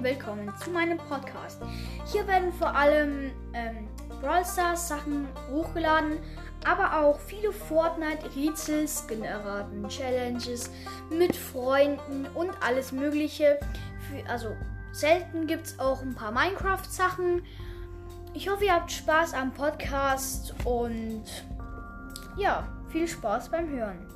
willkommen zu meinem Podcast. Hier werden vor allem ähm, Brawl Stars Sachen hochgeladen, aber auch viele Fortnite-Rätsel, Skin-Erraten, Challenges mit Freunden und alles Mögliche. Für, also selten gibt es auch ein paar Minecraft-Sachen. Ich hoffe, ihr habt Spaß am Podcast und ja, viel Spaß beim Hören.